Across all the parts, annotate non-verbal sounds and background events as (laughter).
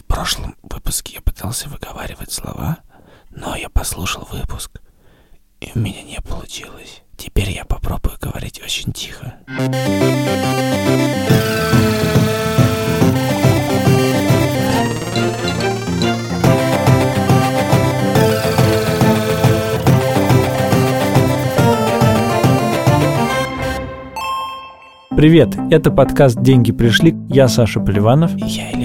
В прошлом выпуске я пытался выговаривать слова, но я послушал выпуск, и у меня не получилось. Теперь я попробую говорить очень тихо. Привет, это подкаст «Деньги пришли». Я Саша Поливанов. И я.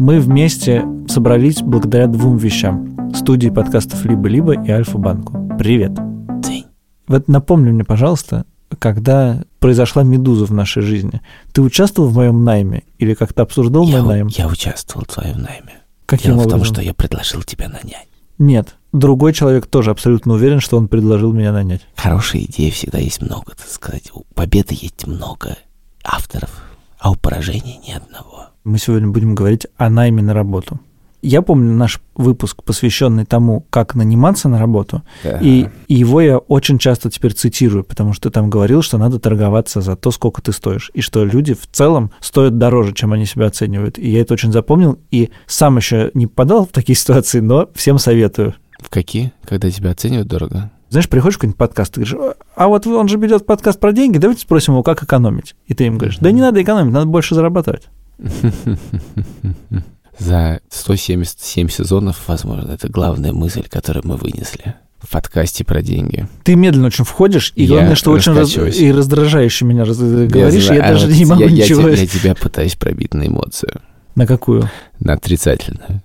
Мы вместе собрались благодаря двум вещам. Студии подкастов «Либо-либо» и Альфа-банку. Привет. День. Вот напомни мне, пожалуйста, когда произошла медуза в нашей жизни, ты участвовал в моем найме или как-то обсуждал Я, мой найм? я участвовал в твоем найме. Каким Дело в образом? том, что я предложил тебя нанять. Нет, другой человек тоже абсолютно уверен, что он предложил меня нанять. Хорошей идеи всегда есть много, так сказать. У победы есть много авторов, а у поражения ни одного. Мы сегодня будем говорить о найме на работу. Я помню наш выпуск, посвященный тому, как наниматься на работу, и его я очень часто теперь цитирую, потому что ты там говорил, что надо торговаться за то, сколько ты стоишь, и что люди в целом стоят дороже, чем они себя оценивают. И я это очень запомнил, и сам еще не попадал в такие (laughs) ситуации, но всем советую. В какие? Когда тебя оценивают дорого? Знаешь, приходишь в какой-нибудь подкаст, ты говоришь, а вот он же ведет подкаст про деньги, давайте спросим его, как экономить. И ты им говоришь, да не надо экономить, надо больше зарабатывать. (laughs) За 177 сезонов, возможно, это главная мысль, которую мы вынесли в подкасте про деньги. Ты медленно очень входишь, и Я главное, что очень раз- и раздражающе меня раз- говоришь, я, знаю, а даже вот не могу я, я ничего. те- Я, (laughs) тебя пытаюсь пробить на эмоцию, На какую? на отрицательную.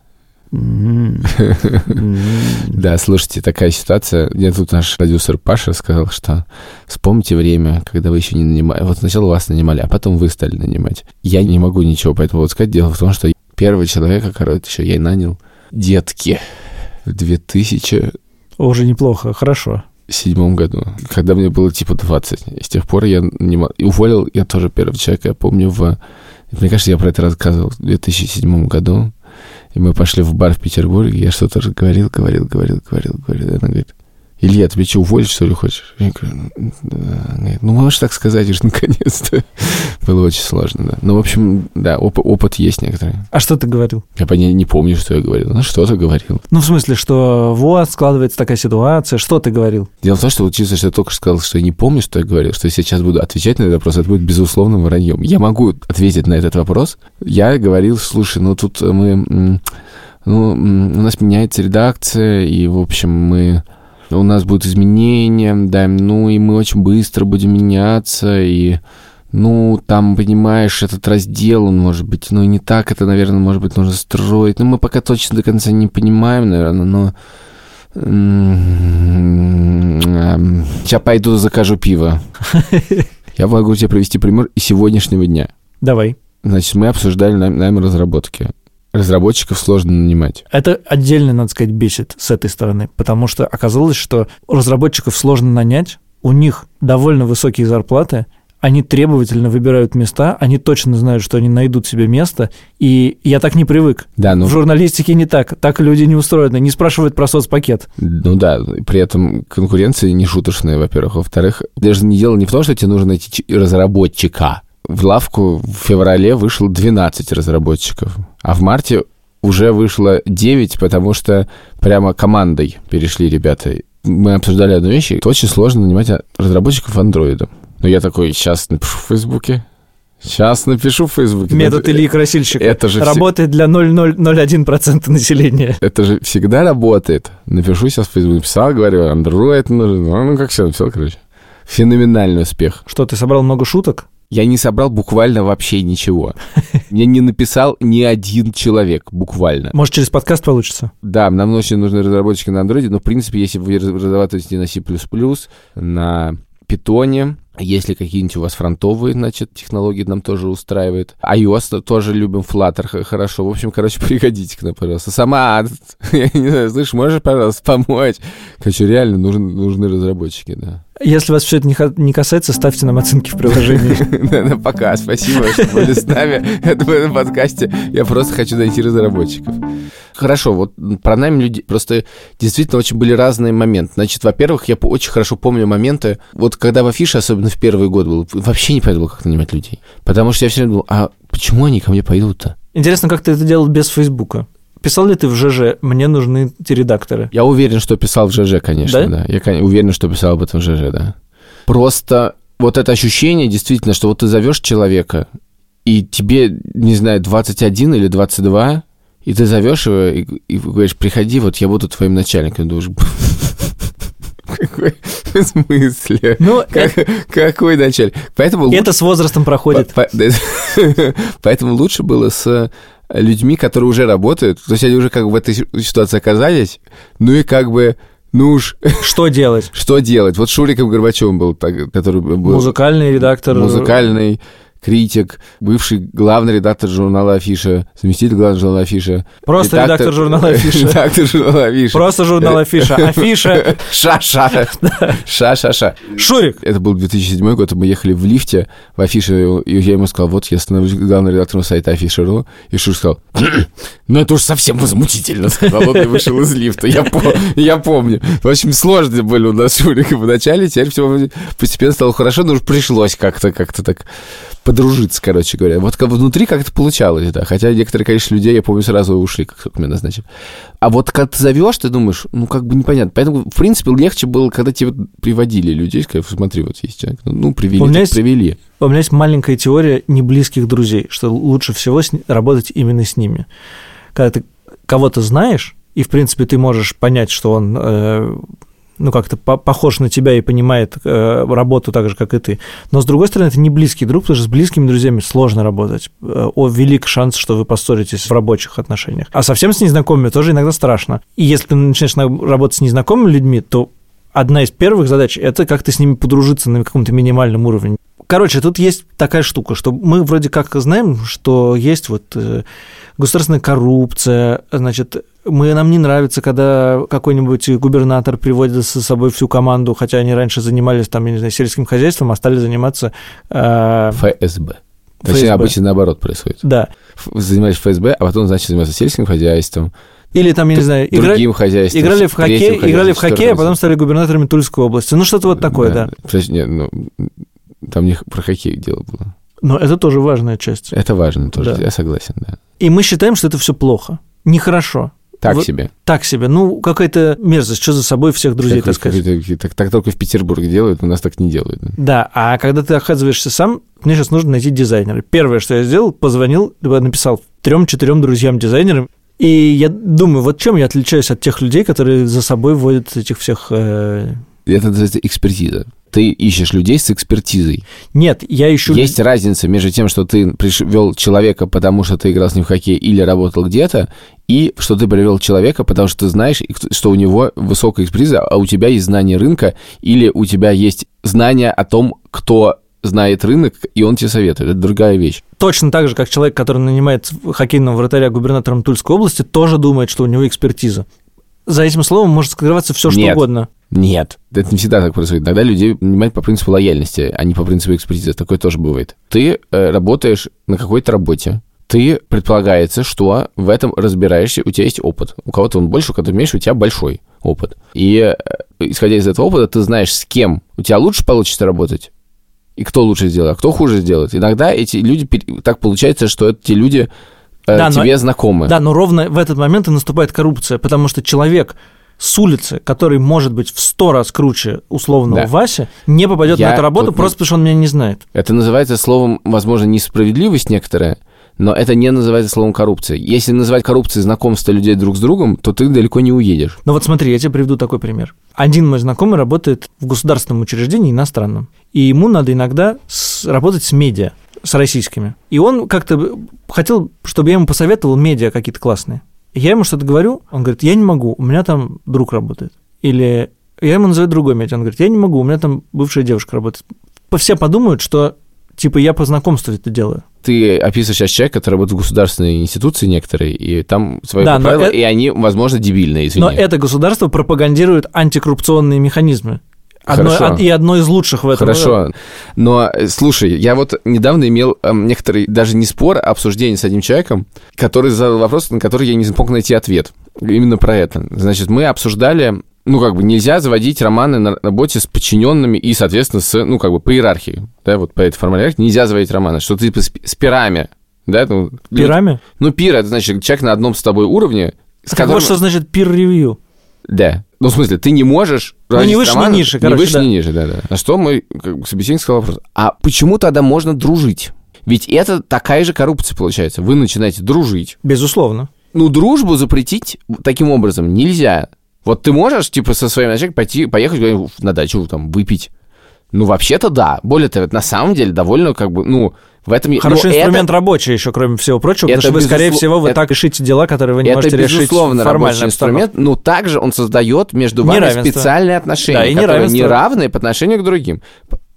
Да, слушайте, такая ситуация. Мне тут наш продюсер Паша сказал, что вспомните время, когда вы еще не нанимали. Вот сначала вас нанимали, а потом вы стали нанимать. Я не могу ничего по этому вот сказать. Дело в том, что первого человека, короче, еще я нанял детки в 2007 Уже неплохо, хорошо. году, когда мне было типа 20. И с тех пор я. И уволил я тоже первого человека, я помню, в... Мне кажется, я про это рассказывал в 2007 году. И мы пошли в бар в Петербурге, я что-то же говорил, говорил, говорил, говорил, говорил. И она говорит, Илья, тебе что, уволить, что ли, хочешь? Я говорю, «Ну, да». Говорит, ну, можешь так сказать уже, (laughs) наконец-то. Было очень сложно, да. Ну, в общем, да, оп- опыт есть некоторый. А что ты говорил? Я по ней не помню, что я говорил. Ну, что-то говорил. Ну, в смысле, что вот, складывается такая ситуация, что ты говорил? Дело в том, что вот чисто, что я только что сказал, что я не помню, что я говорил, что если я сейчас буду отвечать на этот вопрос, это будет безусловным враньем. Я могу ответить на этот вопрос. Я говорил, слушай, ну тут мы... Ну, у нас меняется редакция, и, в общем, мы... У нас будут изменения, да, ну и мы очень быстро будем меняться, и... Ну, там, понимаешь, этот раздел, он может быть, ну, и не так это, наверное, может быть, нужно строить. Ну, мы пока точно до конца не понимаем, наверное, но... Сейчас пойду закажу пиво. (laughs) Я могу тебе привести пример из сегодняшнего дня. Давай. Значит, мы обсуждали найм, найм разработки. Разработчиков сложно нанимать. Это отдельно, надо сказать, бесит с этой стороны, потому что оказалось, что разработчиков сложно нанять, у них довольно высокие зарплаты, они требовательно выбирают места, они точно знают, что они найдут себе место, и я так не привык. Да, ну, В журналистике не так, так люди не устроены, не спрашивают про соцпакет. ну да, при этом конкуренция не шуточная, во-первых. Во-вторых, даже не дело не в том, что тебе нужно найти разработчика. В лавку в феврале вышло 12 разработчиков, а в марте уже вышло 9, потому что прямо командой перешли ребята. Мы обсуждали одну вещь, это очень сложно нанимать а, разработчиков андроида. Но я такой, сейчас напишу в Фейсбуке. Сейчас напишу в Фейсбуке. Метод Ильи Красильщика Это же, работает для 0,001% населения. это же всегда работает. Напишу сейчас в Фейсбуке. Написал, говорю, Android нужен. Ну, ну, как все написал, короче. Феноменальный успех. Что, ты собрал много шуток? Я не собрал буквально вообще ничего. Мне не написал ни один человек, буквально. Может, через подкаст получится? Да, нам очень нужны разработчики на андроиде, но, в принципе, если вы разрабатываете на C++, на питоне, если какие-нибудь у вас фронтовые, значит, технологии нам тоже устраивает. iOS -то тоже любим, Flutter хорошо. В общем, короче, (laughs) приходите к нам, пожалуйста. Сама, (laughs) я не знаю, слышишь, можешь, пожалуйста, помочь? Короче, реально нужен, нужны разработчики, да. Если вас все это не касается, ставьте нам оценки в приложении. (laughs) Пока, спасибо, что были с нами (laughs) Это в этом подкасте. Я просто хочу найти разработчиков. Хорошо, вот про нами люди просто действительно очень были разные моменты. Значит, во-первых, я очень хорошо помню моменты, вот когда в афише, особенно в первый год был, вообще не понятно было, как нанимать людей. Потому что я все время думал, а почему они ко мне пойдут-то? Интересно, как ты это делал без Фейсбука? Писал ли ты в ЖЖ «Мне нужны эти редакторы»? Я уверен, что писал в ЖЖ, конечно, да. да. Я уверен, что писал об этом в ЖЖ, да. Просто вот это ощущение действительно, что вот ты зовешь человека, и тебе, не знаю, 21 или 22, и ты зовешь его и, и говоришь, приходи, вот я буду твоим начальником. Думаешь, (laughs) какой смысле? Ну, как, это... Какой начальник? Поэтому это лучше... с возрастом проходит. По, по... (laughs) Поэтому лучше было с людьми, которые уже работают, то есть они уже как бы в этой ситуации оказались, ну и как бы ну уж... (laughs) Что делать? Что делать? Вот Шуриком Горбачевым был, который был... Музыкальный редактор. Музыкальный критик, бывший главный редактор журнала «Афиша», заместитель главного журнала «Афиша». Просто редактор, редактор журнала «Афиша». (laughs) Редактор журнала «Афиша». Просто журнал «Афиша». (laughs) «Афиша». Ша-ша. Ша-ша-ша. Шурик. Это был 2007 год, мы ехали в лифте в «Афише», и я ему сказал, вот я становлюсь главным редактором сайта «Афиша.ру», и Шурик сказал, ну это уж совсем возмутительно, сказал он и вышел из лифта. Я, я помню. В общем, сложные были у нас Шурика в начале, теперь все постепенно стало хорошо, но уж пришлось как-то как-то так подружиться, короче говоря. Вот как внутри как-то получалось, да. Хотя некоторые, конечно, людей, я помню, сразу ушли, как только меня назначили. А вот когда ты зовешь, ты думаешь, ну, как бы непонятно. Поэтому, в принципе, легче было, когда тебе приводили людей, сказали, смотри, вот есть человек. Ну, привели, у меня есть, привели. У меня есть маленькая теория неблизких друзей, что лучше всего с, работать именно с ними. Когда ты кого-то знаешь, и, в принципе, ты можешь понять, что он э, ну, как-то по похож на тебя и понимает э, работу так же, как и ты. Но, с другой стороны, это не близкий друг, потому что с близкими друзьями сложно работать. Э, о, велик шанс, что вы поссоритесь в рабочих отношениях. А совсем с незнакомыми тоже иногда страшно. И если ты начинаешь работать с незнакомыми людьми, то одна из первых задач – это как-то с ними подружиться на каком-то минимальном уровне. Короче, тут есть такая штука, что мы вроде как знаем, что есть вот э, государственная коррупция, значит, мы, нам не нравится, когда какой-нибудь губернатор приводит с собой всю команду, хотя они раньше занимались, там, я не знаю, сельским хозяйством, а стали заниматься... Э... ФСБ. Точнее, обычно наоборот происходит. Да. Занимаешься ФСБ, а потом, значит, заниматься сельским хозяйством, или там, я не знаю, другим игра... хозяйством. Играли в хоккей, играли в хоккей, а потом стали губернаторами Тульской области. Ну, что-то вот такое, да. да. Нет, ну, там не про хоккей дело было. Но это тоже важная часть. Это важно тоже, да. я согласен, да. И мы считаем, что это все плохо, нехорошо. Так вот, себе. Так себе. Ну, какая-то мерзость, что за собой всех друзей так, таскать. Так, так только в Петербурге делают, у нас так не делают. Да, а когда ты оказываешься сам, мне сейчас нужно найти дизайнера. Первое, что я сделал, позвонил, написал трем-четырем друзьям-дизайнерам, и я думаю, вот чем я отличаюсь от тех людей, которые за собой вводят этих всех... Э... Это называется экспертиза ты ищешь людей с экспертизой. Нет, я ищу... Есть разница между тем, что ты привел человека, потому что ты играл с ним в хоккей или работал где-то, и что ты привел человека, потому что ты знаешь, что у него высокая экспертиза, а у тебя есть знание рынка, или у тебя есть знание о том, кто знает рынок, и он тебе советует. Это другая вещь. Точно так же, как человек, который нанимает хоккейного вратаря губернатором Тульской области, тоже думает, что у него экспертиза. За этим словом может скрываться все, что Нет. угодно. Нет, это не всегда так происходит. Иногда людей нанимают по принципу лояльности, а не по принципу экспертизы. Такое тоже бывает. Ты э, работаешь на какой-то работе, ты предполагается, что в этом разбираешься, у тебя есть опыт. У кого-то он больше, у кого-то меньше, у тебя большой опыт. И э, исходя из этого опыта, ты знаешь, с кем у тебя лучше получится работать, и кто лучше сделает, а кто хуже сделает. Иногда эти люди, так получается, что эти люди да, тебе но, знакомы. Да, но ровно в этот момент и наступает коррупция, потому что человек, с улицы, который может быть в сто раз круче условного да. Вася, не попадет на эту работу тут... просто потому, что он меня не знает. Это называется словом, возможно, несправедливость некоторая, но это не называется словом коррупция. Если называть коррупцией знакомство людей друг с другом, то ты далеко не уедешь. Ну вот смотри, я тебе приведу такой пример. Один мой знакомый работает в государственном учреждении иностранном, и ему надо иногда с... работать с медиа, с российскими. И он как-то хотел, чтобы я ему посоветовал медиа какие-то классные. Я ему что-то говорю, он говорит, я не могу, у меня там друг работает. Или я ему называю другой медиа, он говорит, я не могу, у меня там бывшая девушка работает. Все подумают, что типа я по знакомству это делаю. Ты описываешь сейчас человека, который работает в государственной институции некоторые, и там свои да, правила, это... и они, возможно, дебильные, извини. Но это государство пропагандирует антикоррупционные механизмы. Одно, Хорошо. и одно из лучших в этом. Хорошо. Но, э, слушай, я вот недавно имел э, некоторый, даже не спор, а обсуждение с одним человеком, который задал вопрос, на который я не смог найти ответ. Именно про это. Значит, мы обсуждали ну, как бы нельзя заводить романы на работе с подчиненными и, соответственно, с, ну, как бы по иерархии, да, вот по этой формуле нельзя заводить романы, что ты типа с, пирами Да, ну, Пирами? Ну, пир, это значит человек на одном с тобой уровне. С так которым... вот что значит пир-ревью. Да. Ну, в смысле, ты не можешь... Ну, не выше, не ниже, короче, Не выше, да. не ниже, да-да. На что мой как собеседник сказал вопрос. А почему тогда можно дружить? Ведь это такая же коррупция получается. Вы начинаете дружить. Безусловно. Ну, дружбу запретить таким образом нельзя. Вот ты можешь, типа, со своим начальником пойти, поехать на дачу, там, выпить. Ну, вообще-то да. Более того, на самом деле довольно, как бы, ну, в этом... Хороший ну, инструмент это... рабочий еще, кроме всего прочего, это потому что вы, скорее всего, вы это... так решите дела, которые вы не это можете решить Это, безусловно, рабочий инструмент, но также он создает между вами специальные отношения, да, и которые неравные по отношению к другим.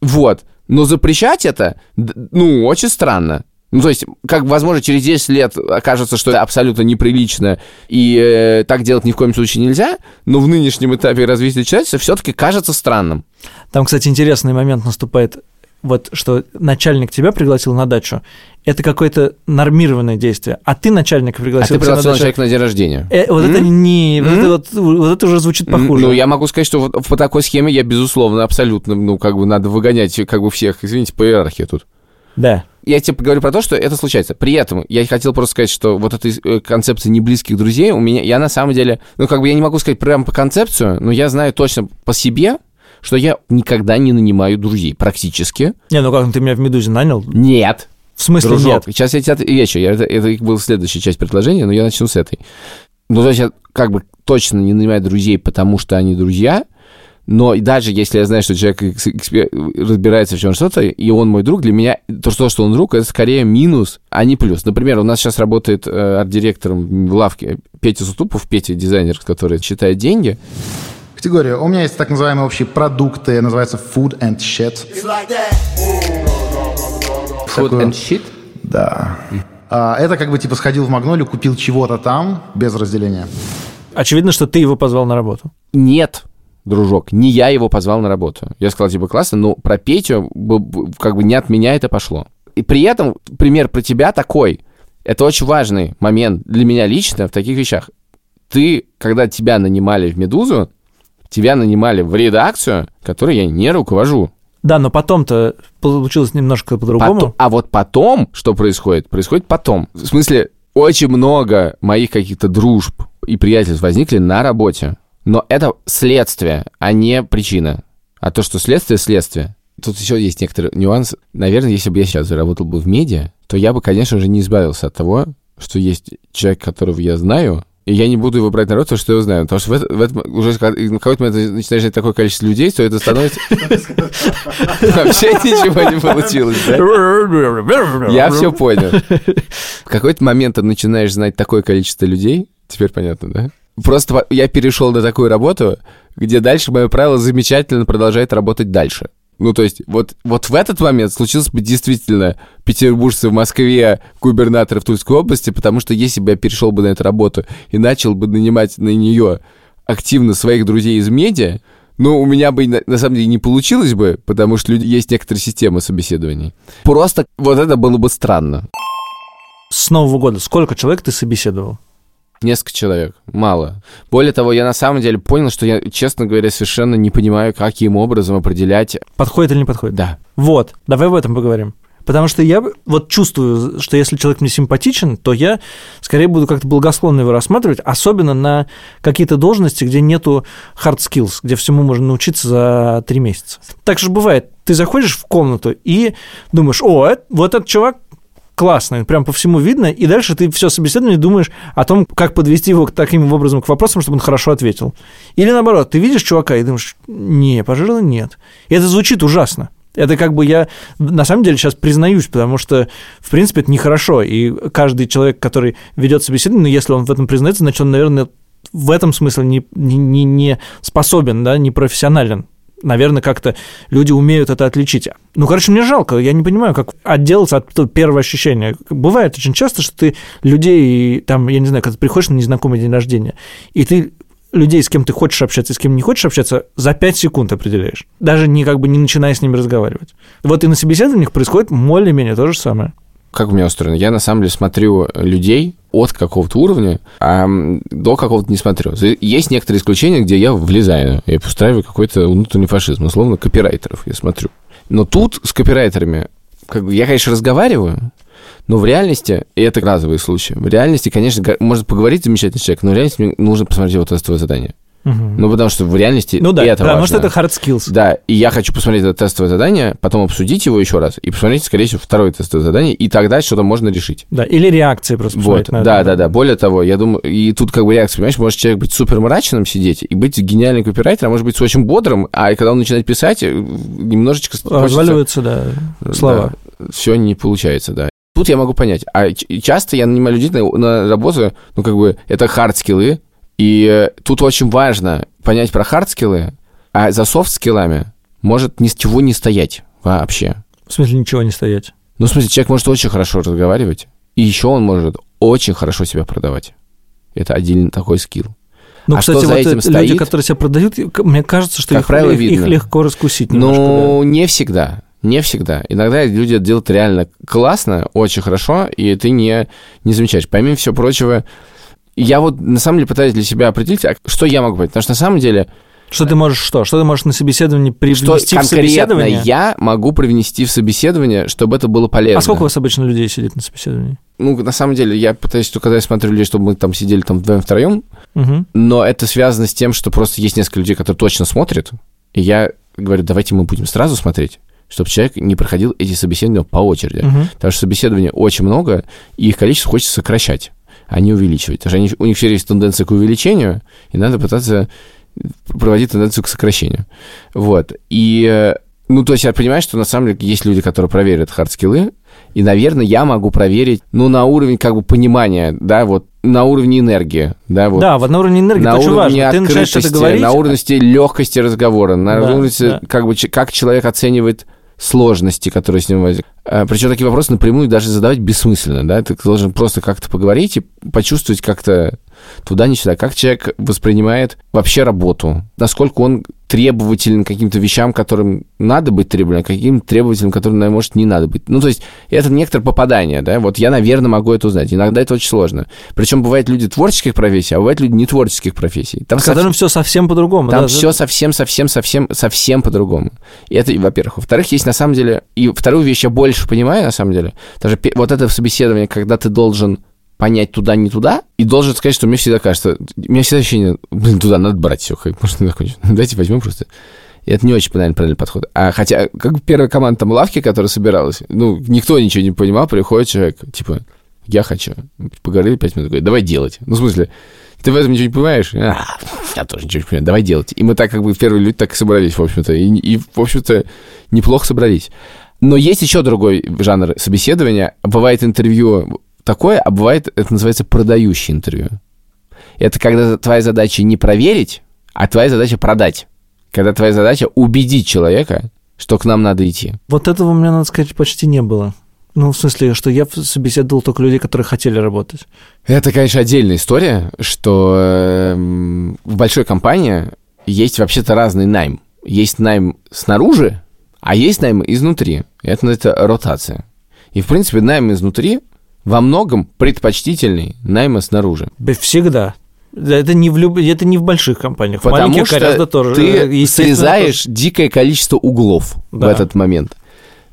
Вот. Но запрещать это, ну, очень странно. Ну, то есть, как, возможно, через 10 лет окажется, что это абсолютно неприлично, и э, так делать ни в коем случае нельзя, но в нынешнем этапе развития человечества все-таки кажется странным. Там, кстати, интересный момент наступает, вот что начальник тебя пригласил на дачу, это какое-то нормированное действие, а ты начальника пригласил. А ты пригласил на человека на день рождения. Э, вот mm-hmm. это не, mm-hmm. вот, это, вот, вот это уже звучит похуже. Ну, я могу сказать, что вот по такой схеме я, безусловно, абсолютно, ну, как бы надо выгонять, как бы всех, извините, по иерархии тут. Да я тебе говорю про то, что это случается. При этом я хотел просто сказать, что вот этой э, концепции неблизких друзей у меня, я на самом деле, ну, как бы я не могу сказать прямо по концепцию, но я знаю точно по себе, что я никогда не нанимаю друзей, практически. Не, ну как, ты меня в «Медузе» нанял? Нет. В смысле Дружок, нет? Сейчас я тебе отвечу. Я, это, это была следующая часть предложения, но я начну с этой. Ну, то есть я как бы точно не нанимаю друзей, потому что они друзья – но даже если я знаю, что человек разбирается в чем что-то, и он мой друг, для меня то, что, что он друг, это скорее минус, а не плюс. Например, у нас сейчас работает э, арт-директором в лавке Петя Сутупов, Петя дизайнер, который считает деньги. Категория. У меня есть так называемые общие продукты, называется food and shit. Food and shit? Да. А, это как бы типа сходил в Магнолию, купил чего-то там без разделения. Очевидно, что ты его позвал на работу. Нет, дружок, не я его позвал на работу. Я сказал, типа, классно, но про Петю как бы не от меня это пошло. И при этом пример про тебя такой. Это очень важный момент для меня лично в таких вещах. Ты, когда тебя нанимали в «Медузу», тебя нанимали в редакцию, которой я не руковожу. Да, но потом-то получилось немножко по-другому. Потом, а вот потом, что происходит? Происходит потом. В смысле, очень много моих каких-то дружб и приятельств возникли на работе. Но это следствие, а не причина. А то, что следствие, следствие. Тут еще есть некоторый нюанс. Наверное, если бы я сейчас заработал бы в медиа, то я бы, конечно же, не избавился от того, что есть человек, которого я знаю, и я не буду его брать на рот, потому что я знаю. Потому что в, это, в этом уже на какой-то момент начинаешь знать такое количество людей, то это становится... (laughs) Вообще ничего не получилось, Я все понял. В какой-то момент ты начинаешь знать такое количество людей, теперь понятно, да? Просто я перешел на такую работу, где дальше мое правило замечательно продолжает работать дальше. Ну, то есть, вот, вот в этот момент случилось бы действительно петербуржцы в Москве, губернатор в Тульской области, потому что если бы я перешел бы на эту работу и начал бы нанимать на нее активно своих друзей из медиа, ну, у меня бы на, на самом деле не получилось бы, потому что люди, есть некоторые системы собеседований. Просто вот это было бы странно. С Нового года сколько человек ты собеседовал? Несколько человек, мало. Более того, я на самом деле понял, что я, честно говоря, совершенно не понимаю, каким образом определять... Подходит или не подходит? Да. Вот, давай об этом поговорим. Потому что я вот чувствую, что если человек мне симпатичен, то я скорее буду как-то благосклонно его рассматривать, особенно на какие-то должности, где нету hard skills, где всему можно научиться за три месяца. Так же бывает. Ты заходишь в комнату и думаешь, о, вот этот чувак классно, прям по всему видно, и дальше ты все собеседование думаешь о том, как подвести его таким образом к вопросам, чтобы он хорошо ответил. Или наоборот, ты видишь чувака и думаешь, не, пожалуй, нет. И это звучит ужасно. Это как бы я на самом деле сейчас признаюсь, потому что, в принципе, это нехорошо. И каждый человек, который ведет собеседование, ну, если он в этом признается, значит, он, наверное, в этом смысле не, не, не способен, да, не профессионален наверное, как-то люди умеют это отличить. Ну, короче, мне жалко, я не понимаю, как отделаться от первого ощущения. Бывает очень часто, что ты людей, там, я не знаю, когда ты приходишь на незнакомый день рождения, и ты людей, с кем ты хочешь общаться и с кем не хочешь общаться, за 5 секунд определяешь, даже не как бы не начиная с ними разговаривать. Вот и на собеседованиях происходит более-менее то же самое как у меня устроено? Я на самом деле смотрю людей от какого-то уровня, а до какого-то не смотрю. Есть некоторые исключения, где я влезаю и устраиваю какой-то внутренний фашизм, условно, копирайтеров я смотрю. Но тут с копирайтерами, как бы, я, конечно, разговариваю, Но в реальности, и это разовый случай, в реальности, конечно, может поговорить замечательный человек, но в реальности мне нужно посмотреть его тестовое задание. Угу. Ну, потому что в реальности ну, да, это потому важно. что это hard skills. Да, и я хочу посмотреть это тестовое задание, потом обсудить его еще раз, и посмотреть, скорее всего, второе тестовое задание, и тогда что-то можно решить. Да, или реакции просто Вот, на да, это. да, да. Более того, я думаю, и тут как бы реакция, понимаешь, может человек быть супер мрачным сидеть и быть гениальным копирайтером, а может быть очень бодрым, а когда он начинает писать, э, немножечко... хочется- Разваливаются, да, слова. все не получается, да. Тут я могу понять. А часто я нанимаю людей на, на работу, ну, как бы, это хард-скиллы, и э, тут очень важно понять про хард-скиллы, а за софт-скиллами может ничего не стоять вообще. В смысле ничего не стоять. Ну, в смысле, человек может очень хорошо разговаривать, и еще он может очень хорошо себя продавать. Это отдельный такой скилл. Ну, А кстати, что за вот этим это люди, стоит? которые себя продают, мне кажется, что Как их, правило, их- легко раскусить немножко. Ну, не всегда. Не всегда. Иногда люди это делают реально классно, очень хорошо, и ты не, не замечаешь. Помимо всего прочего, я вот на самом деле пытаюсь для себя определить, а что я могу быть. Потому что на самом деле. Что ты можешь что? Что ты можешь на собеседовании что привнести в конкретно собеседование? я могу привнести в собеседование, чтобы это было полезно. А сколько у вас обычно людей сидит на собеседовании? Ну, на самом деле, я пытаюсь, когда я смотрю людей, чтобы мы там сидели там вдвоем-втроем, Мгм. но это связано с тем, что просто есть несколько людей, которые точно смотрят, и я говорю, давайте мы будем сразу смотреть, чтобы человек не проходил эти собеседования по очереди. Мгм. Потому что собеседований очень много, и их количество хочется сокращать, а не увеличивать. Потому что они- у них все есть тенденция к увеличению, и надо пытаться проводить тенденцию к сокращению. Вот. И, э, ну, то есть я понимаю, что на самом деле есть люди, которые проверят хардскиллы, и, наверное, я могу проверить, ну, на уровень как бы понимания, да, вот, на уровне энергии, да, вот. Да, вот на уровне энергии на это очень уровне важно. Ты начинаешь что-то говорить, на уровне легкости разговора, на Да, уровне, да. как бы, как человек оценивает сложности, которые с ним возникли. Причем такие вопросы напрямую даже задавать бессмысленно, да, ты должен просто как-то поговорить и почувствовать как-то туда, не сюда, как человек воспринимает вообще работу, насколько он требователен к каким-то вещам, которым надо быть требовательным, а каким требователям, которым, может, не надо быть. Ну, то есть, это некоторое попадание, да, вот я, наверное, могу это узнать. Иногда это очень сложно. Причем бывают люди творческих профессий, а бывают люди не творческих профессий. Там с которым все совсем по-другому. там да, все совсем, совсем, совсем, совсем по-другому. И это, во-первых. Во-вторых, есть на самом деле... И вторую вещь я больше понимаю, на самом деле. Даже вот это собеседование, когда ты должен понять туда, не туда, и должен сказать, что мне всегда кажется... У меня всегда ощущение, блин, туда надо брать все, может, не закончить. Давайте возьмем просто. И это не очень, наверное, правильный подход. А хотя, как первая команда там лавки, которая собиралась, ну, никто ничего не понимал, приходит человек, типа, я хочу. Поговорили пять минут, говорит, давай делать. Ну, в смысле, ты в этом ничего не понимаешь? А, я тоже ничего не понимаю. Давай делать. И мы так как бы первые люди так и собрались, в общем-то. И, и, в общем-то, неплохо собрались. Но есть еще другой жанр собеседования. Бывает интервью такое, а бывает, это называется продающее интервью. Это когда твоя задача не проверить, а твоя задача продать. Когда твоя задача убедить человека, что к нам надо идти. Вот этого у меня, надо сказать, почти не было. Ну, в смысле, что я собеседовал только людей, которые хотели работать. Это, конечно, отдельная история, что эм, в большой компании есть вообще-то разный найм. Есть найм снаружи, а есть найм изнутри. Это называется ротация. И, в принципе, найм изнутри во многом предпочтительный найма снаружи. Да Всегда. Да, Это не, в люб... это не в больших компаниях. В Потому маленьких что гораздо тоже. ты э, срезаешь дикое количество углов в Да. этот момент.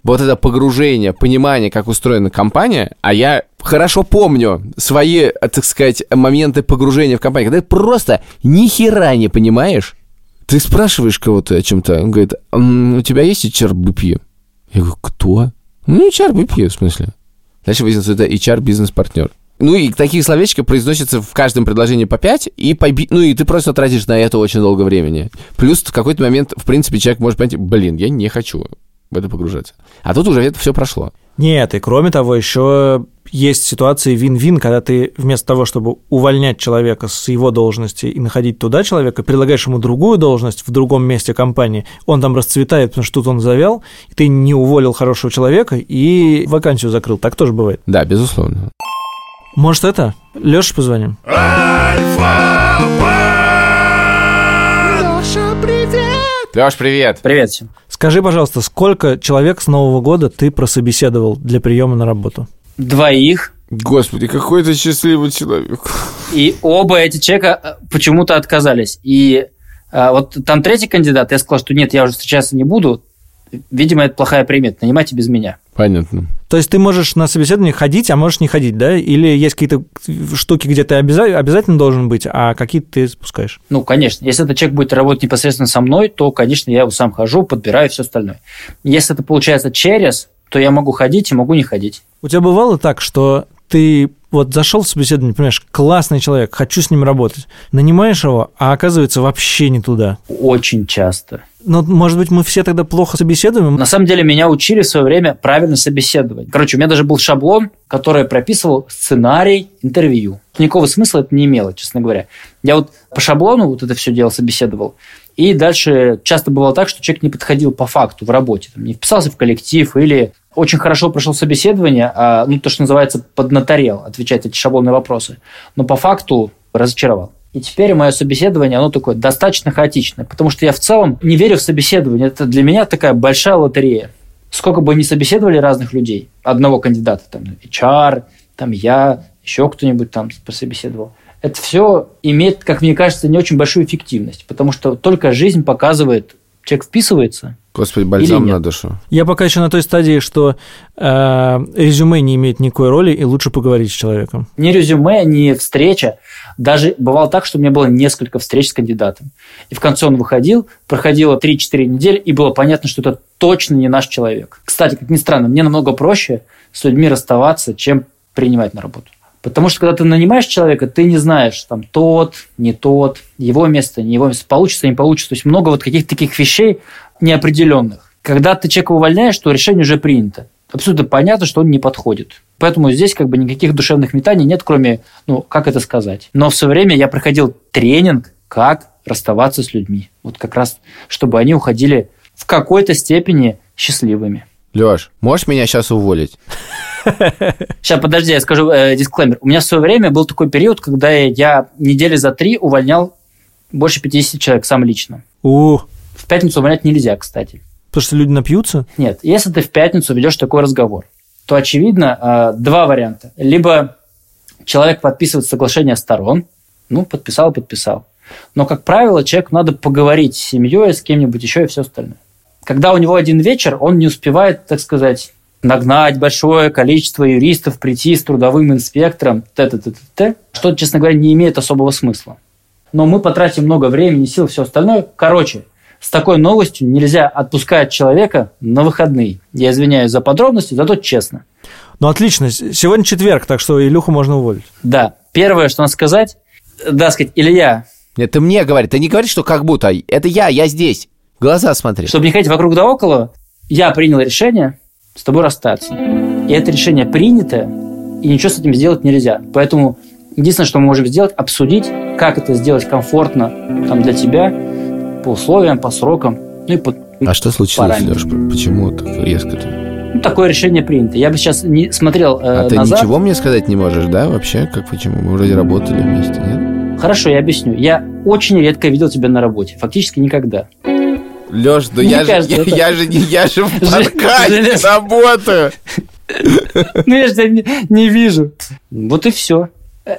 Вот это погружение, понимание, как устроена компания, а я хорошо помню свои, так сказать, моменты погружения в компанию, когда ты просто ни хера не понимаешь, ты спрашиваешь кого-то о чем-то, он говорит, «М, у тебя есть HRBP? Я говорю, кто? Ну, HRBP, в смысле. Дальше выяснилось, что это HR-бизнес-партнер. Ну и такие словечки произносятся в каждом предложении по 5, и поби- ну и ты просто тратишь на это очень долго времени. Плюс в какой-то момент, в принципе, человек может понять, блин, я не хочу в это погружаться. А тут уже это все прошло. Нет, и кроме того, еще есть ситуации вин-вин, когда ты вместо того, чтобы увольнять человека с его должности и находить туда человека, предлагаешь ему другую должность в другом месте компании, он там расцветает, потому что тут он завял, и ты не уволил хорошего человека и вакансию закрыл. Так тоже бывает. Да, безусловно. Может, это? Лёше позвоним? Леш, привет. Привет всем. Скажи, пожалуйста, сколько человек с Нового года ты прособеседовал для приема на работу? Двоих, Господи, какой ты счастливый человек. и оба эти человека э, почему-то отказались. И э, вот там третий кандидат, я сказал, что нет, я уже встречаться не буду. Видимо, это плохая примета, нанимайте без меня. Понятно. То есть ты можешь на собеседование ходить, а можешь не ходить, да? Или есть какие-то штуки, где ты обяза- обязательно должен быть, а какие-то ты спускаешь? Ну, конечно. Если этот человек будет работать непосредственно со мной, то, конечно, я его сам хожу, подбираю все остальное. Если это получается через, то я могу ходить и могу не ходить. У тебя бывало так, что ты вот зашел в собеседование, понимаешь, классный человек, хочу с ним работать, нанимаешь его, а оказывается вообще не туда. Очень часто. Но, может быть, мы все тогда плохо собеседуем? На самом деле меня учили в свое время правильно собеседовать. Короче, у меня даже был шаблон, который прописывал сценарий интервью. Никакого смысла это не имело, честно говоря. Я вот по шаблону вот это все дело собеседовал. И дальше часто бывало так, что человек не подходил по факту в работе, там, не вписался в коллектив или очень хорошо прошел собеседование, а, ну, то, что называется, поднаторел отвечать эти шаблонные вопросы, но по факту разочаровал. И теперь мое собеседование, оно такое достаточно хаотичное, потому что я в целом не верю в собеседование. Это для меня такая большая лотерея. Сколько бы ни собеседовали разных людей, одного кандидата, там, HR, там я, еще кто-нибудь там пособеседовал, это все имеет, как мне кажется, не очень большую эффективность, потому что только жизнь показывает, человек вписывается, Господи, бальзам Или нет? на душу. Я пока еще на той стадии, что э, резюме не имеет никакой роли, и лучше поговорить с человеком. ни резюме, ни встреча. Даже бывало так, что у меня было несколько встреч с кандидатом. И в конце он выходил, проходило 3-4 недели, и было понятно, что это точно не наш человек. Кстати, как ни странно, мне намного проще с людьми расставаться, чем принимать на работу. Потому что когда ты нанимаешь человека, ты не знаешь, там, тот, не тот, его место, не его место, получится, не получится. То есть много вот каких-то таких вещей неопределенных. Когда ты человека увольняешь, то решение уже принято. Абсолютно понятно, что он не подходит. Поэтому здесь как бы никаких душевных метаний нет, кроме, ну, как это сказать. Но в свое время я проходил тренинг, как расставаться с людьми. Вот как раз, чтобы они уходили в какой-то степени счастливыми. Леш, можешь меня сейчас уволить? Сейчас, подожди, я скажу э, дисклеймер. У меня в свое время был такой период, когда я недели за три увольнял больше 50 человек сам лично. У, В пятницу увольнять нельзя, кстати. потому что люди напьются? Нет, если ты в пятницу ведешь такой разговор, то, очевидно, э, два варианта. Либо человек подписывает соглашение сторон, ну, подписал, подписал. Но, как правило, человеку надо поговорить с семьей, с кем-нибудь еще и все остальное. Когда у него один вечер, он не успевает, так сказать, нагнать большое количество юристов, прийти с трудовым инспектором, т т т т т что, честно говоря, не имеет особого смысла. Но мы потратим много времени, сил, все остальное. Короче, с такой новостью нельзя отпускать человека на выходные. Я извиняюсь за подробности, зато честно. Ну, отлично. Сегодня четверг, так что Илюху можно уволить. Да, первое, что надо сказать, да, сказать, Илья, Нет, ты мне говори. Ты не говори, что как будто. Это я, я здесь. В глаза смотри. чтобы не ходить вокруг да около, я принял решение с тобой расстаться. И это решение принято, и ничего с этим сделать нельзя. Поэтому единственное, что мы можем сделать, обсудить, как это сделать комфортно там, для тебя, по условиям, по срокам, ну и по А что случилось, параметрам. Леш? Почему так резко-то? Ну, такое решение принято. Я бы сейчас не смотрел э, А ты назад. ничего мне сказать не можешь, да, вообще? Как почему? Мы вроде работали вместе, нет? Хорошо, я объясню. Я очень редко видел тебя на работе. Фактически никогда. Леш, да Мне я, кажется, же, это- я, же не я же в (laughs) Же- подкасте желез- работаю. (laughs) Ну, я же тебя не, не вижу. Вот и все.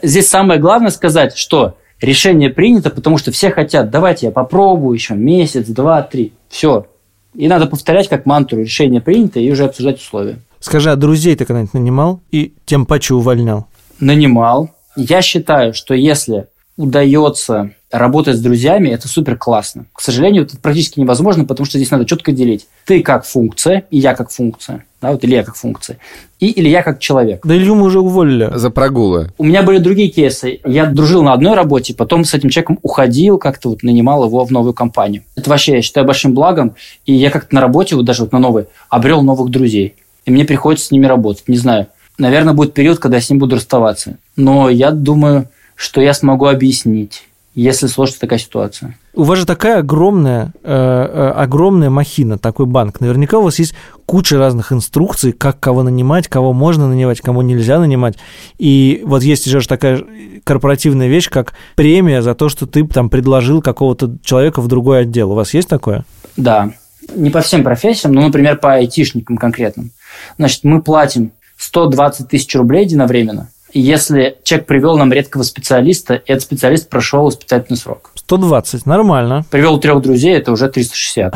Здесь самое главное сказать, что решение принято, потому что все хотят, давайте я попробую еще месяц, два, три. Все. И надо повторять как мантру, решение принято, и уже обсуждать условия. Скажи, а друзей ты когда-нибудь нанимал и тем паче увольнял? Нанимал. Я считаю, что если удается работать с друзьями, это супер классно. К сожалению, это практически невозможно, потому что здесь надо четко делить. Ты как функция, и я как функция. Да, вот Илья как функция. И Илья как человек. Да Илью мы уже уволили. За прогулы. У меня были другие кейсы. Я дружил на одной работе, потом с этим человеком уходил, как-то вот нанимал его в новую компанию. Это вообще, я считаю, большим благом. И я как-то на работе, вот даже вот на новой, обрел новых друзей. И мне приходится с ними работать. Не знаю. Наверное, будет период, когда я с ним буду расставаться. Но я думаю, что я смогу объяснить, если сложится такая ситуация. У вас же такая огромная, э, э, огромная махина, такой банк. Наверняка у вас есть куча разных инструкций, как кого нанимать, кого можно нанимать, кому нельзя нанимать. И вот есть еще же такая корпоративная вещь, как премия за то, что ты там предложил какого-то человека в другой отдел. У вас есть такое? Да. Не по всем профессиям, но, например, по айтишникам конкретным. Значит, мы платим 120 тысяч рублей единовременно, если человек привел нам редкого специалиста, и этот специалист прошел испытательный срок. 120, нормально. Привел трех друзей, это уже 360.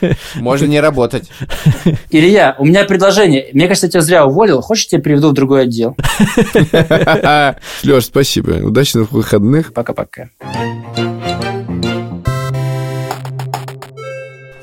(laughs) Можно не работать. (laughs) Илья, у меня предложение. Мне кажется, я тебя зря уволил. Хочешь, я тебя переведу в другой отдел? (laughs) Леш, спасибо. Удачных выходных. Пока-пока.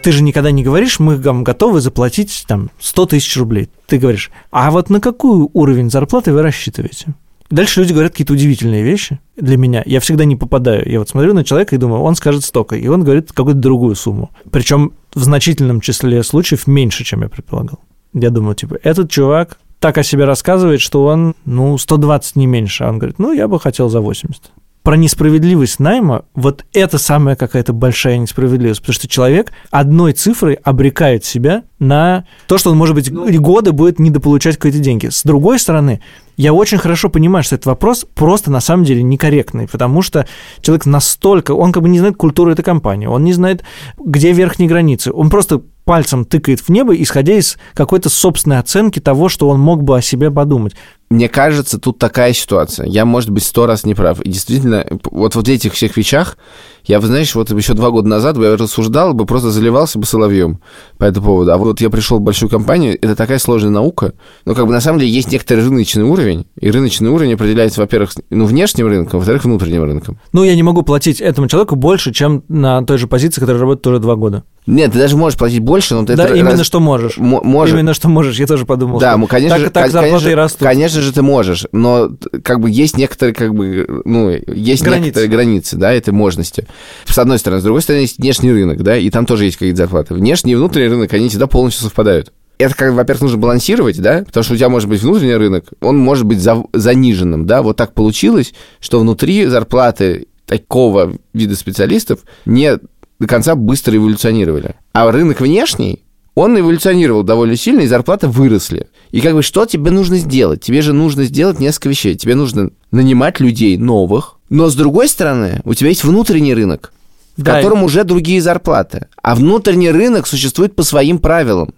Ты же никогда не говоришь, мы вам готовы заплатить там 100 тысяч рублей. Ты говоришь, а вот на какой уровень зарплаты вы рассчитываете? Дальше люди говорят какие-то удивительные вещи для меня. Я всегда не попадаю. Я вот смотрю на человека и думаю, он скажет столько, и он говорит какую-то другую сумму. Причем в значительном числе случаев меньше, чем я предполагал. Я думаю, типа, этот чувак так о себе рассказывает, что он, ну, 120 не меньше. А он говорит, ну, я бы хотел за 80 про несправедливость найма, вот это самая какая-то большая несправедливость, потому что человек одной цифрой обрекает себя на то, что он, может быть, ну, годы будет недополучать какие-то деньги. С другой стороны, я очень хорошо понимаю, что этот вопрос просто на самом деле некорректный, потому что человек настолько, он как бы не знает культуру этой компании, он не знает, где верхние границы, он просто пальцем тыкает в небо, исходя из какой-то собственной оценки того, что он мог бы о себе подумать. Мне кажется, тут такая ситуация. Я, может быть, сто раз не прав. И действительно, вот, вот в этих всех вещах я, вы знаешь, вот еще два года назад бы я рассуждал бы, просто заливался бы соловьем по этому поводу. А вот я пришел в большую компанию, это такая сложная наука. Но как бы на самом деле есть некоторый рыночный уровень, и рыночный уровень определяется, во-первых, ну, внешним рынком, во-вторых, внутренним рынком. Ну, я не могу платить этому человеку больше, чем на той же позиции, которая работает уже два года. Нет, ты даже можешь платить больше, но ты да, это именно раз... что можешь. М- можешь. Именно что можешь, я тоже подумал. Да, мы, конечно так, же, так зарплаты конечно, и растут. Конечно же, ты можешь, но как бы есть некоторые, как бы, ну, есть границы. некоторые границы, да, этой можности. С одной стороны. С другой стороны, есть внешний рынок, да, и там тоже есть какие-то зарплаты. Внешний и внутренний рынок, они всегда полностью совпадают это, как, во-первых, нужно балансировать, да, потому что у тебя может быть внутренний рынок, он может быть за, заниженным, да, вот так получилось, что внутри зарплаты такого вида специалистов не до конца быстро эволюционировали. А рынок внешний, он эволюционировал довольно сильно, и зарплаты выросли. И как бы что тебе нужно сделать? Тебе же нужно сделать несколько вещей. Тебе нужно нанимать людей новых, но с другой стороны, у тебя есть внутренний рынок, в да. котором уже другие зарплаты. А внутренний рынок существует по своим правилам.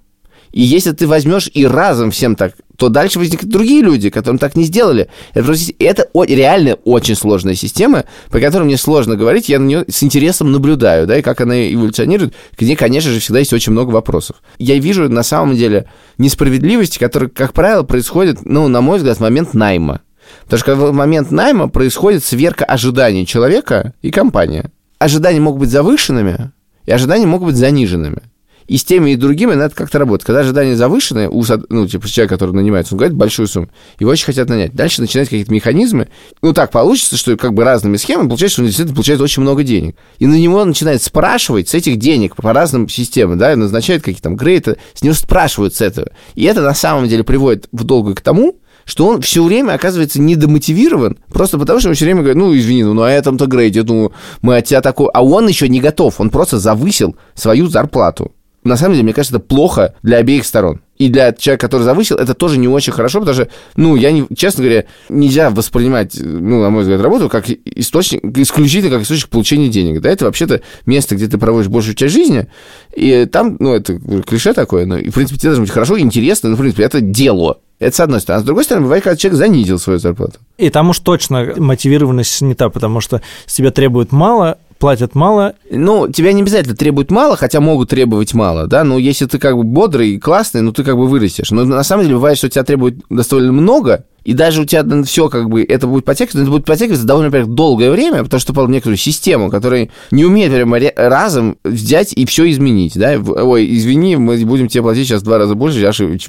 И если ты возьмешь и разом всем так, то дальше возникнут другие люди, которым так не сделали. Это, просто, это реально очень сложная система, по которой мне сложно говорить, я на нее с интересом наблюдаю, да, и как она эволюционирует, ней, конечно же, всегда есть очень много вопросов. Я вижу, на самом деле, несправедливости, которые, как правило, происходят, ну, на мой взгляд, в момент найма. Потому что в момент найма происходит сверка ожиданий человека и компании. Ожидания могут быть завышенными, и ожидания могут быть заниженными. И с теми, и другими надо как-то работать. Когда ожидания завышенные, у, ну, типа, человека, который нанимается, он говорит большую сумму, его очень хотят нанять. Дальше начинаются какие-то механизмы. Ну, так получится, что как бы разными схемами получается, что он действительно получает очень много денег. И на него начинает спрашивать с этих денег по разным системам, да, и назначают какие-то там грейты, с него спрашивают с этого. И это на самом деле приводит в долгу к тому, что он все время оказывается недомотивирован, просто потому что он все время говорит, ну, извини, ну, на этом-то грейде, ну, мы от тебя такой... А он еще не готов, он просто завысил свою зарплату на самом деле, мне кажется, это плохо для обеих сторон. И для человека, который завысил, это тоже не очень хорошо, потому что, ну, я, не, честно говоря, нельзя воспринимать, ну, на мой взгляд, работу как источник, исключительно как источник получения денег. Да, это вообще-то место, где ты проводишь большую часть жизни, и там, ну, это клише такое, но, и, в принципе, тебе должно быть хорошо, интересно, ну, в принципе, это дело. Это с одной стороны. А с другой стороны, бывает, когда человек занизил свою зарплату. И там уж точно мотивированность не та, потому что с тебя требуют мало, платят мало. Ну, тебя не обязательно требуют мало, хотя могут требовать мало, да, но если ты как бы бодрый и классный, ну, ты как бы вырастешь. Но на самом деле бывает, что тебя требуют достаточно много, и даже у тебя все как бы, это будет подтягиваться, но это будет подтягиваться довольно, например, долгое время, потому что попал в некоторую систему, которая не умеет прямо разом взять и все изменить, да, ой, извини, мы будем тебе платить сейчас в два раза больше, ошиб...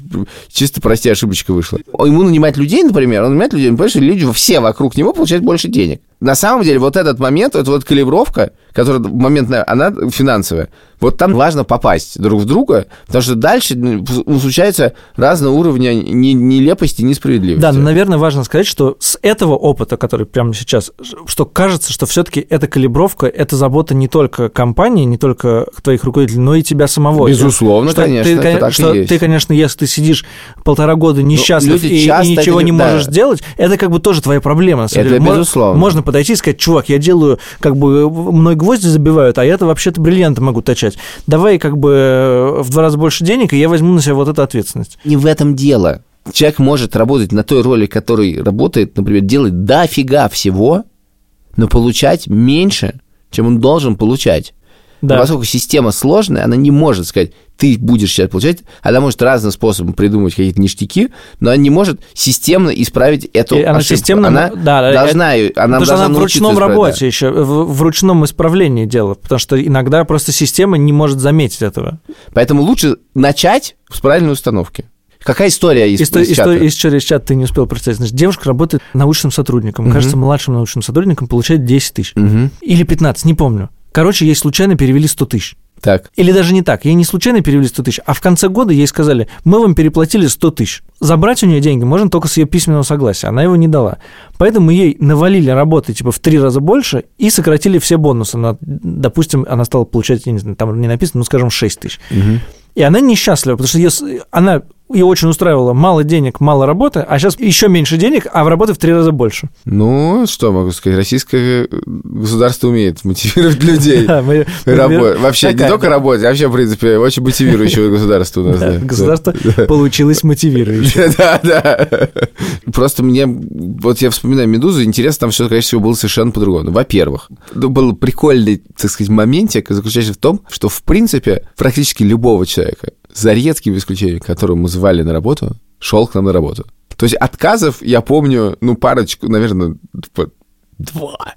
чисто прости, ошибочка вышла. Ему нанимать людей, например, он нанимает людей, понимаешь, люди все вокруг него получают больше денег на самом деле вот этот момент, это вот калибровка, которая в момент, она финансовая, вот там важно попасть друг в друга, потому что дальше ну, случается разного уровня нелепости, несправедливости. Да, наверное, важно сказать, что с этого опыта, который прямо сейчас, что кажется, что все-таки эта калибровка, это забота не только компании, не только твоих руководителей, но и тебя самого. Безусловно, что конечно, ты, это так что и есть. ты, конечно, если ты сидишь полтора года ну, несчастлив и, и ничего не да. можешь делать, это как бы тоже твоя проблема. На самом это деле. безусловно. Можно подойти и сказать, чувак, я делаю, как бы, мной гвозди забивают, а я-то вообще-то бриллианты могу точать. Давай, как бы, в два раза больше денег, и я возьму на себя вот эту ответственность. Не в этом дело. Человек может работать на той роли, которой работает, например, делать дофига всего, но получать меньше, чем он должен получать. Да. Но поскольку система сложная, она не может сказать, ты будешь сейчас получать, она может разным способом придумать какие-то ништяки, но она не может системно исправить эту И она ошибку. системно- она да, должна, ее- она Потому что должна она в ручном исправить, да. работе еще, в, в ручном исправлении дела, потому что иногда просто система не может заметить этого. Поэтому лучше начать с правильной установки. Какая история из, Исто- из чата? история из история из чата ты не успел представить. Значит, девушка работает научным сотрудником. Мгм. Кажется, младшим научным сотрудником получает 10 тысяч. Мгм. Или 15, не помню. Короче, ей случайно перевели 100 тысяч. Так. Или даже не так. Ей не случайно перевели 100 тысяч, а в конце года ей сказали, мы вам переплатили 100 тысяч. Забрать у нее деньги можно только с ее письменного согласия. Она его не дала. Поэтому ей навалили работы типа в три раза больше и сократили все бонусы. На, допустим, она стала получать, я не знаю, там не написано, ну, скажем, 6 тысяч. Мгм. И она несчастлива, потому что с- она ее очень устраивала мало денег, мало работы, а сейчас еще меньше денег, а в работы в три раза больше. Ну, что могу сказать, российское государство умеет мотивировать (laughs) людей. Вообще, не только работать, а вообще, в принципе, очень мотивирующее государство у нас. да, да. Государство получилось мотивирующее. (laughs) Да, да. Просто мне, вот я вспоминаю «Медузу», интересно, там все, конечно, было совершенно по-другому. Во-первых, ну, был прикольный, так сказать, моментик, заключающийся в том, что, в принципе, практически любого человека, за редким исключением, которого мы звали на работу, шел к нам на работу. То есть отказов я помню, ну, парочку, наверное, типа, два.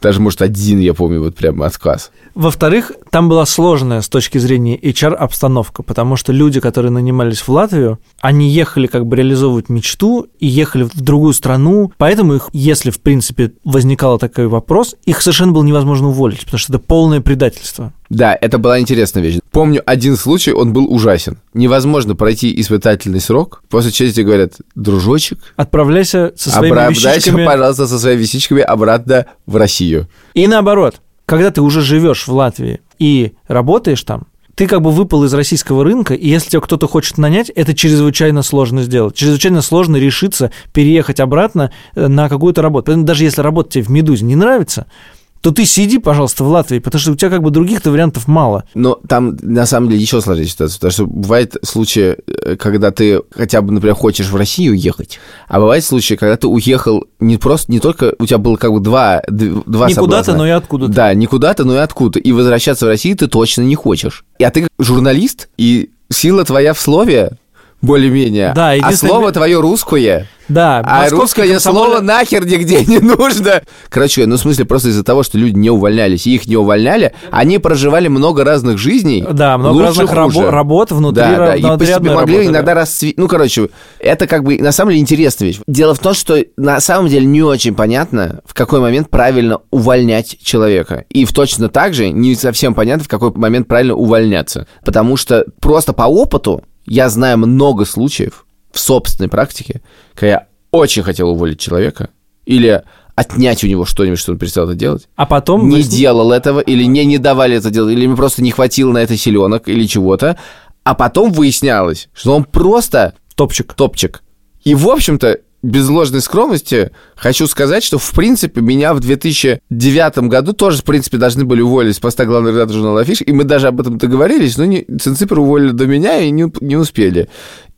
Даже, может, один я помню, вот прям отказ. Во-вторых, там была сложная с точки зрения HR-обстановка, потому что люди, которые нанимались в Латвию, они ехали как бы реализовывать мечту и ехали в другую страну, поэтому их, если, в принципе, возникал такой вопрос, их совершенно было невозможно уволить, потому что это полное предательство. Да, это была интересная вещь. Помню один случай, он был ужасен. Невозможно пройти испытательный срок, после чего тебе говорят, дружочек, Отправляйся со своими обратно, вещичками. пожалуйста, со своими вещичками обратно в Россию. И наоборот, когда ты уже живешь в Латвии и работаешь там, ты как бы выпал из российского рынка, и если тебя кто-то хочет нанять, это чрезвычайно сложно сделать. Чрезвычайно сложно решиться переехать обратно э, на какую-то работу. Поэтому даже если работа тебе в «Медузе» не нравится, то ты сиди, пожалуйста, в Латвии, потому что у тебя как бы других-то вариантов мало. Но там, на самом деле, еще сложнее ситуация, потому что бывает случаи, э, когда ты хотя бы, например, хочешь в Россию уехать, а бывает случаи, когда ты уехал не просто, не только, у тебя было как бы два, два Не куда-то, но и откуда-то. Да, не куда-то, но и откуда. И возвращаться в Россию ты точно не хочешь. И, а ты журналист, и сила твоя в слове, более-менее. Да, а слово твое русское. Да, А русское комсомоль- слово нахер нигде не нужно. Короче, ну, в смысле, просто из-за того, что люди не увольнялись, и их не увольняли, они проживали много разных жизней. Да, много лучше, разных рабо- хуже. работ внутри да, да, и внутри себе одной могли работы, иногда да. расцветить. Ну, короче, это как бы на самом деле интересная вещь. Дело в том, что на самом деле не очень понятно, в какой момент правильно увольнять человека. И в точно так же не совсем понятно, в какой момент правильно увольняться. Потому что просто по опыту я знаю много случаев в собственной практике, когда я очень хотел уволить человека или отнять у него что-нибудь, что он перестал это делать, А потом... не вы- делал этого, или мне не давали это делать, или мне просто не хватило на это силенок или чего-то, а потом выяснялось, что он просто Топчик. топчик. И, в общем-то, без ложной скромности хочу сказать, что, в принципе, меня в 2009 году тоже, в принципе, должны были уволить с поста главного редактора журнала «Афиш», и мы даже об этом договорились, но не, Цинципер уволили до меня и не, не успели.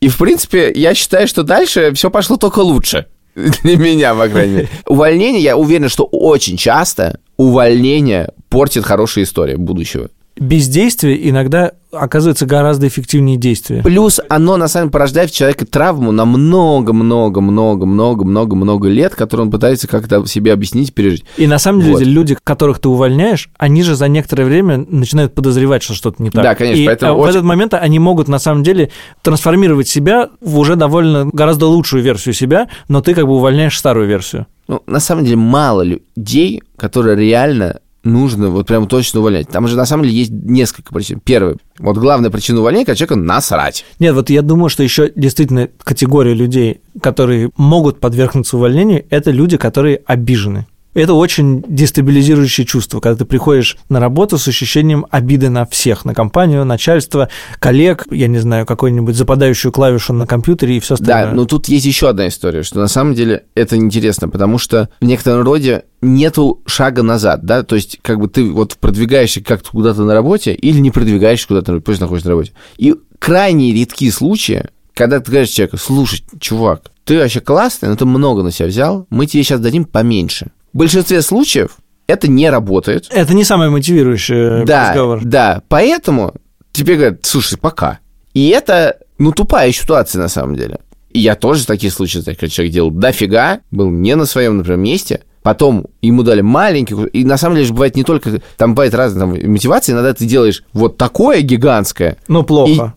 И, в принципе, я считаю, что дальше все пошло только лучше. (laughs) Для меня, по крайней мере. Увольнение, я уверен, что очень часто увольнение портит хорошие истории будущего. Бездействие иногда оказывается гораздо эффективнее действия. Плюс оно, на самом деле, порождает в человеке травму на много-много-много-много-много-много лет, которую он пытается как-то себе объяснить, пережить. И на самом деле Вот. люди, которых ты увольняешь, они же за некоторое время начинают подозревать, что что-то не так. Да, конечно, И поэтому э, в очень- этот момент они могут на самом деле трансформировать себя в уже довольно гораздо лучшую версию себя, но ты как бы увольняешь старую версию. Ну, на самом деле, мало людей, которые реально нужно вот прям точно увольнять. Там же на самом деле есть несколько причин. Первое, вот главная причина увольнения, когда человеку насрать. Нет, вот я думаю, что еще действительно категория людей, которые могут подвергнуться увольнению, это люди, которые обижены. Это очень дестабилизирующее чувство, когда ты приходишь на работу с ощущением обиды на всех, на компанию, начальство, коллег, я не знаю, какую-нибудь западающую клавишу на компьютере и все остальное. Да, но тут есть еще одна история, что на самом деле это интересно, потому что в некотором роде нету шага назад, да, то есть как бы ты вот продвигаешься как-то куда-то на работе или не продвигаешься куда-то, просто находишься на работе. И крайне редкие случаи, когда ты говоришь человеку, слушай, чувак, ты вообще классный, но ты много на себя взял, мы тебе сейчас дадим поменьше. В большинстве случаев это не работает. Это не самый мотивирующий да, разговор. Да, поэтому тебе говорят, слушай, пока. И это, ну, тупая ситуация на самом деле. И я тоже такие случаи, знаю, когда человек делал дофига, был не на своем, например, месте, потом ему дали маленький, и на самом деле же бывает не только, там бывает разные там, мотивации, иногда ты делаешь вот такое гигантское. Ну, плохо.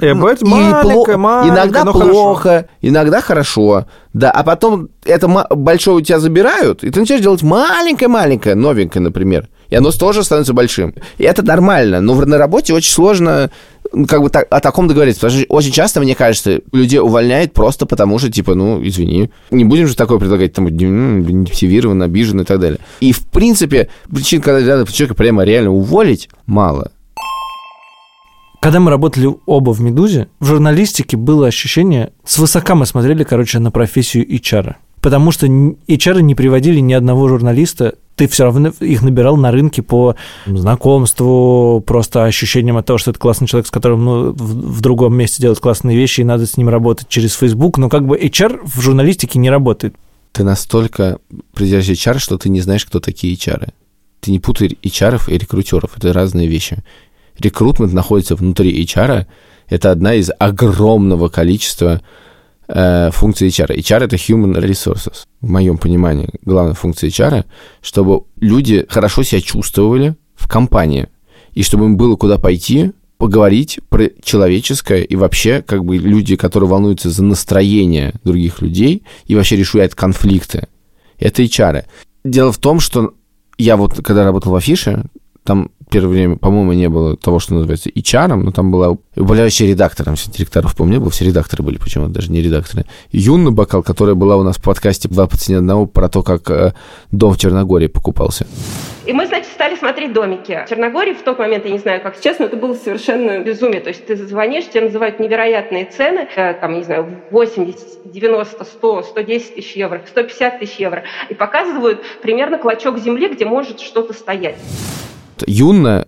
И, и бывает маленькое, маленькое, иногда плохо, хорошо. иногда хорошо, да, а потом это большое у тебя забирают, и ты начинаешь делать маленькое-маленькое, новенькое, например, и оно тоже становится большим. И это нормально, но на работе очень сложно как бы так, о таком договориться. Потому что очень часто, мне кажется, людей увольняют просто потому, что, типа, ну, извини, не будем же такое предлагать, там, мотивирован, обижен и так далее. И, в принципе, причин, когда человека прямо реально уволить, мало. Когда мы работали оба в «Медузе», в журналистике было ощущение, свысока мы смотрели, короче, на профессию HR. Потому что HR не приводили ни одного журналиста ты все равно их набирал на рынке по знакомству, просто ощущением от того, что это классный человек, с которым ну, в, в другом месте делать классные вещи, и надо с ним работать через Facebook. Но как бы HR в журналистике не работает. Ты настолько придерживаешь HR, что ты не знаешь, кто такие HR. Ты не путай HR и рекрутеров. Это разные вещи. Рекрутмент находится внутри HR. Это одна из огромного количества э, функции HR. HR — это human resources, в моем понимании. Главная функция HR — чтобы люди хорошо себя чувствовали в компании, и чтобы им было куда пойти, поговорить про человеческое и вообще как бы люди, которые волнуются за настроение других людей и вообще решают конфликты. Это HR. Дело в том, что я вот, когда работал в Афише, там первое время, по-моему, не было того, что называется HR, но там была управляющий редактор, там все директоров, помню, не было, все редакторы были почему-то, даже не редакторы. Юнна Бакал, которая была у нас в подкасте «Два по цене одного» про то, как э, дом в Черногории покупался. И мы, значит, стали смотреть домики. В Черногории в тот момент, я не знаю, как сейчас, но это было совершенно безумие. То есть ты звонишь, тебе называют невероятные цены, э, там, не знаю, 80, 90, 100, 110 тысяч евро, 150 тысяч евро, и показывают примерно клочок земли, где может что-то стоять. Юнна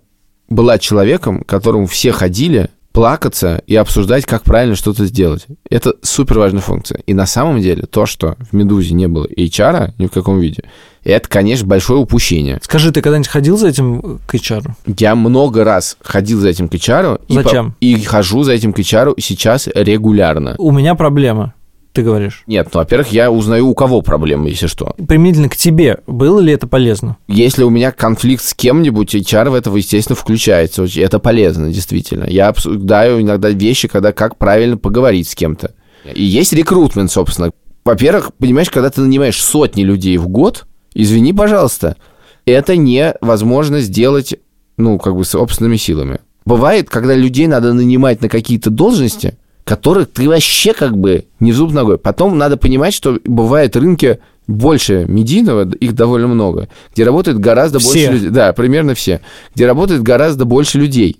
была человеком, к которому все ходили плакаться и обсуждать, как правильно что-то сделать. Это супер важная функция. И на самом деле то, что в «Медузе» не было HR ни в каком виде, это, конечно, большое упущение. Скажи, ты когда-нибудь ходил за этим к HR? Я много раз ходил за этим к HR. Зачем? И, по, и хожу за этим к HR сейчас регулярно. У меня проблема ты говоришь? Нет, ну, во-первых, я узнаю, у кого проблемы, если что. Применительно к тебе, было ли это полезно? Если у меня конфликт с кем-нибудь, HR в этого, естественно, включается. Это полезно, действительно. Я обсуждаю иногда вещи, когда как правильно поговорить с кем-то. И есть рекрутмент, собственно. Во-первых, понимаешь, когда ты нанимаешь сотни людей в год, извини, пожалуйста, это невозможно сделать, ну, как бы собственными силами. Бывает, когда людей надо нанимать на какие-то должности, которых ты вообще как бы не в зуб ногой. Потом надо понимать, что бывает рынки больше медийного, их довольно много, где работает гораздо все. больше людей. Да, примерно все. Где работает гораздо больше людей.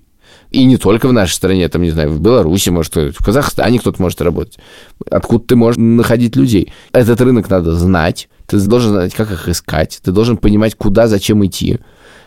И не только в нашей стране, там, не знаю, в Беларуси, может, в Казахстане кто-то может работать. Откуда ты можешь находить людей? Этот рынок надо знать. Ты должен знать, как их искать. Ты должен понимать, куда, зачем идти.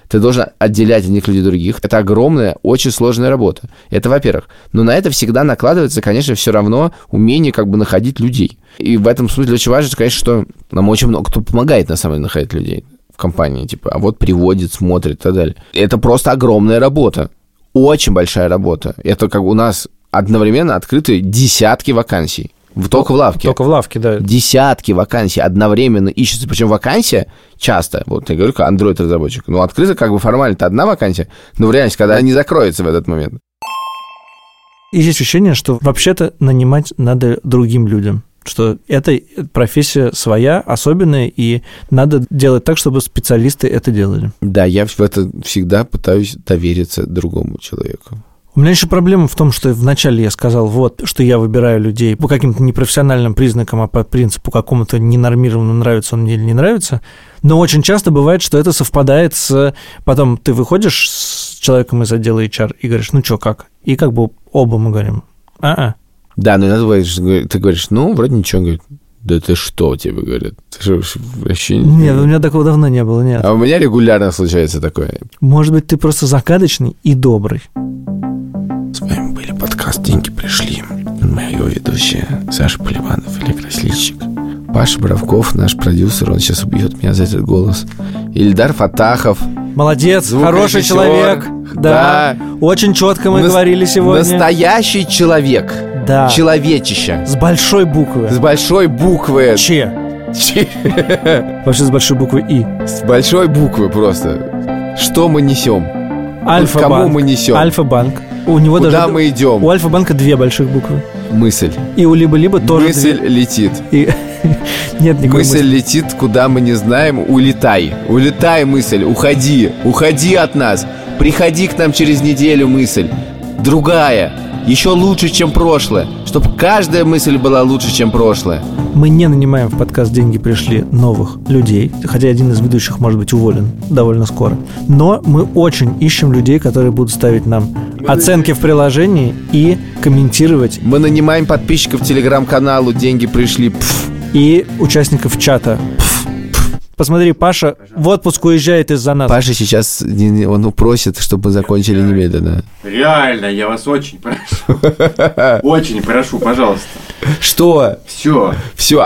Ты должен отделять одних людей других. Это огромная, очень сложная работа. Это во-первых. Но на это всегда накладывается, конечно, все равно умение как бы находить людей. И в этом смысле очень важно, конечно, что нам очень много кто помогает, на самом деле, находить людей в компании. Типа, а вот приводит, смотрит и так далее. Это просто огромная работа. Очень большая работа. Это как у нас одновременно открыты десятки вакансий. Только в лавке. Только в лавке, да. Десятки вакансий одновременно ищутся. Причем вакансия часто, вот я говорю, как Android-разработчик, ну, открыта как бы формально-то одна вакансия, но в реальности, когда они закроются в этот момент. И есть ощущение, что вообще-то нанимать надо другим людям что эта профессия своя, особенная, и надо делать так, чтобы специалисты это делали. Да, я в это всегда пытаюсь довериться другому человеку. У меня еще проблема в том, что вначале я сказал, вот, что я выбираю людей по каким-то непрофессиональным признакам, а по принципу какому-то ненормированному нравится он мне или не нравится. Но очень часто бывает, что это совпадает с... Потом ты выходишь с человеком из отдела HR и говоришь, ну что, как? И как бы оба мы говорим, а-а. Да, но иногда бывает, ты говоришь, ну, вроде ничего, говорит, да ты что, тебе говорят? Ты что, вообще... Нет, у меня такого давно не было, нет. А у меня регулярно случается такое. Может быть, ты просто загадочный и добрый. С вами были подкаст «Деньги пришли». Мои ведущие Саша Поливанов, Электросильщик. Паша Боровков, наш продюсер, он сейчас убьет меня за этот голос. Ильдар Фатахов. Молодец, хороший человек. Да. да. Очень четко мы Нас- говорили сегодня. Настоящий человек. Да. Человечище. С большой буквы. С большой буквы. Че. Че. Вообще с большой буквы И. С большой буквы просто. Что мы несем? Альфа-банк. Кому мы несем? Альфа-банк. У него Куда даже... мы идем? У Альфа-банка две больших буквы. Мысль. И у либо-либо тоже Мысль две. летит. И... (laughs) Нет никакой Мысль летит, куда мы не знаем. Улетай. Улетай, мысль. Уходи. Уходи от нас. Приходи к нам через неделю, мысль. Другая. Еще лучше, чем прошлое. Чтобы каждая мысль была лучше, чем прошлое. Мы не нанимаем в подкаст «Деньги пришли» новых людей, хотя один из ведущих может быть уволен довольно скоро. Но мы очень ищем людей, которые будут ставить нам оценки в приложении и комментировать, Мы нанимаем подписчиков телеграм-каналу «Деньги пришли». Пф. и участников чата. Посмотри, Паша в отпуск уезжает из-за нас. Паша сейчас, он просит, чтобы мы закончили немедленно. Реально, я вас очень прошу. (laughs) Очень прошу, пожалуйста. Что? Все. Все.